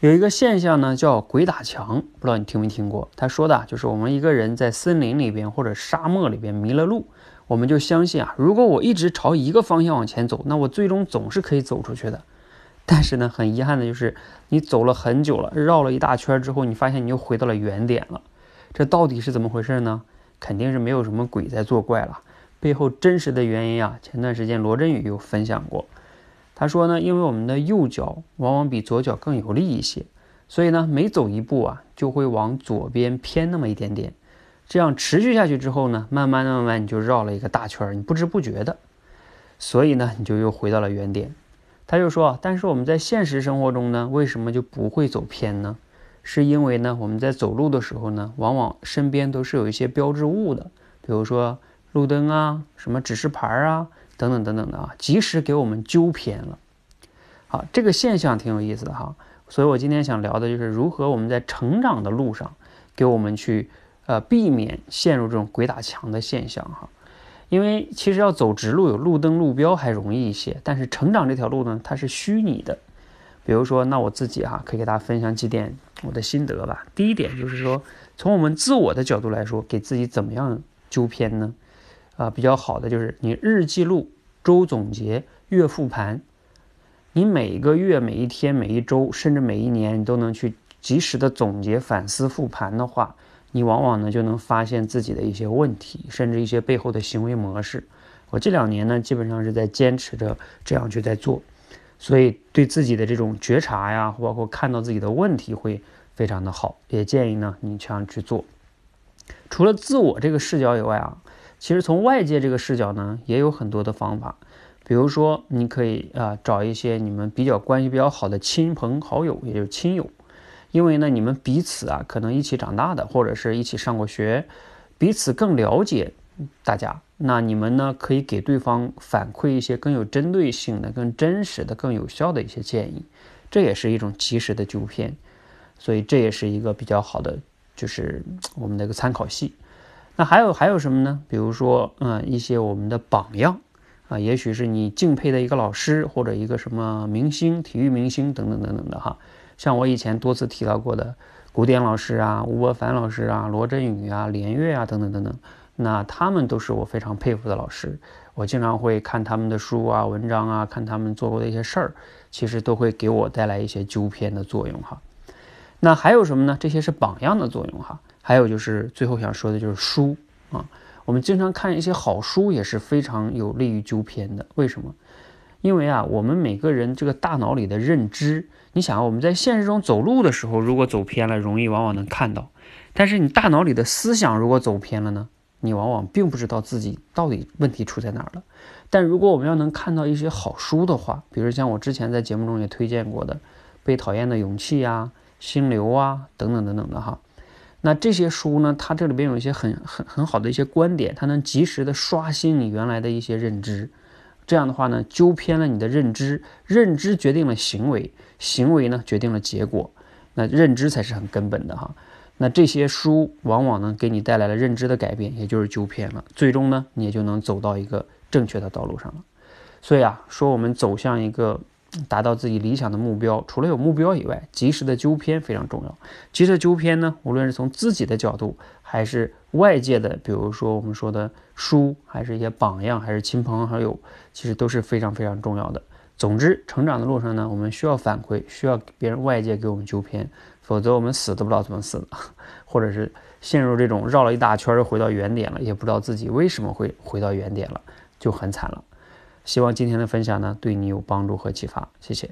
有一个现象呢，叫鬼打墙，不知道你听没听过？他说的就是我们一个人在森林里边或者沙漠里边迷了路，我们就相信啊，如果我一直朝一个方向往前走，那我最终总是可以走出去的。但是呢，很遗憾的就是你走了很久了，绕了一大圈之后，你发现你又回到了原点了。这到底是怎么回事呢？肯定是没有什么鬼在作怪了，背后真实的原因啊，前段时间罗振宇有分享过。他说呢，因为我们的右脚往往比左脚更有力一些，所以呢，每走一步啊，就会往左边偏那么一点点。这样持续下去之后呢，慢慢慢慢你就绕了一个大圈，你不知不觉的，所以呢，你就又回到了原点。他就说，但是我们在现实生活中呢，为什么就不会走偏呢？是因为呢，我们在走路的时候呢，往往身边都是有一些标志物的，比如说路灯啊，什么指示牌啊。等等等等的啊，及时给我们纠偏了。好，这个现象挺有意思的哈。所以我今天想聊的就是如何我们在成长的路上，给我们去呃避免陷入这种鬼打墙的现象哈。因为其实要走直路有路灯路标还容易一些，但是成长这条路呢，它是虚拟的。比如说，那我自己哈可以给大家分享几点我的心得吧。第一点就是说，从我们自我的角度来说，给自己怎么样纠偏呢？啊，比较好的就是你日记录、周总结、月复盘，你每个月、每一天、每一周，甚至每一年，你都能去及时的总结、反思、复盘的话，你往往呢就能发现自己的一些问题，甚至一些背后的行为模式。我这两年呢，基本上是在坚持着这样去在做，所以对自己的这种觉察呀，包括看到自己的问题会非常的好，也建议呢你这样去做。除了自我这个视角以外啊。其实从外界这个视角呢，也有很多的方法，比如说你可以啊找一些你们比较关系比较好的亲朋好友，也就是亲友，因为呢你们彼此啊可能一起长大的，或者是一起上过学，彼此更了解大家，那你们呢可以给对方反馈一些更有针对性的、更真实的、更有效的一些建议，这也是一种及时的纠偏，所以这也是一个比较好的，就是我们的一个参考系。那还有还有什么呢？比如说，嗯，一些我们的榜样啊，也许是你敬佩的一个老师，或者一个什么明星、体育明星等等等等的哈。像我以前多次提到过的古典老师啊，吴伯凡老师啊，罗振宇啊，连岳啊，等等等等。那他们都是我非常佩服的老师，我经常会看他们的书啊、文章啊，看他们做过的一些事儿，其实都会给我带来一些纠偏的作用哈。那还有什么呢？这些是榜样的作用哈。还有就是最后想说的就是书啊，我们经常看一些好书也是非常有利于纠偏的。为什么？因为啊，我们每个人这个大脑里的认知，你想我们在现实中走路的时候，如果走偏了，容易往往能看到；但是你大脑里的思想如果走偏了呢，你往往并不知道自己到底问题出在哪儿了。但如果我们要能看到一些好书的话，比如像我之前在节目中也推荐过的《被讨厌的勇气》呀、《心流》啊等等等等的哈。那这些书呢？它这里边有一些很很很好的一些观点，它能及时的刷新你原来的一些认知。这样的话呢，纠偏了你的认知，认知决定了行为，行为呢决定了结果。那认知才是很根本的哈。那这些书往往呢给你带来了认知的改变，也就是纠偏了。最终呢，你也就能走到一个正确的道路上了。所以啊，说我们走向一个。达到自己理想的目标，除了有目标以外，及时的纠偏非常重要。及时的纠偏呢，无论是从自己的角度，还是外界的，比如说我们说的书，还是一些榜样，还是亲朋好友，其实都是非常非常重要的。总之，成长的路上呢，我们需要反馈，需要别人外界给我们纠偏，否则我们死都不知道怎么死的，或者是陷入这种绕了一大圈又回到原点了，也不知道自己为什么会回到原点了，就很惨了。希望今天的分享呢对你有帮助和启发，谢谢。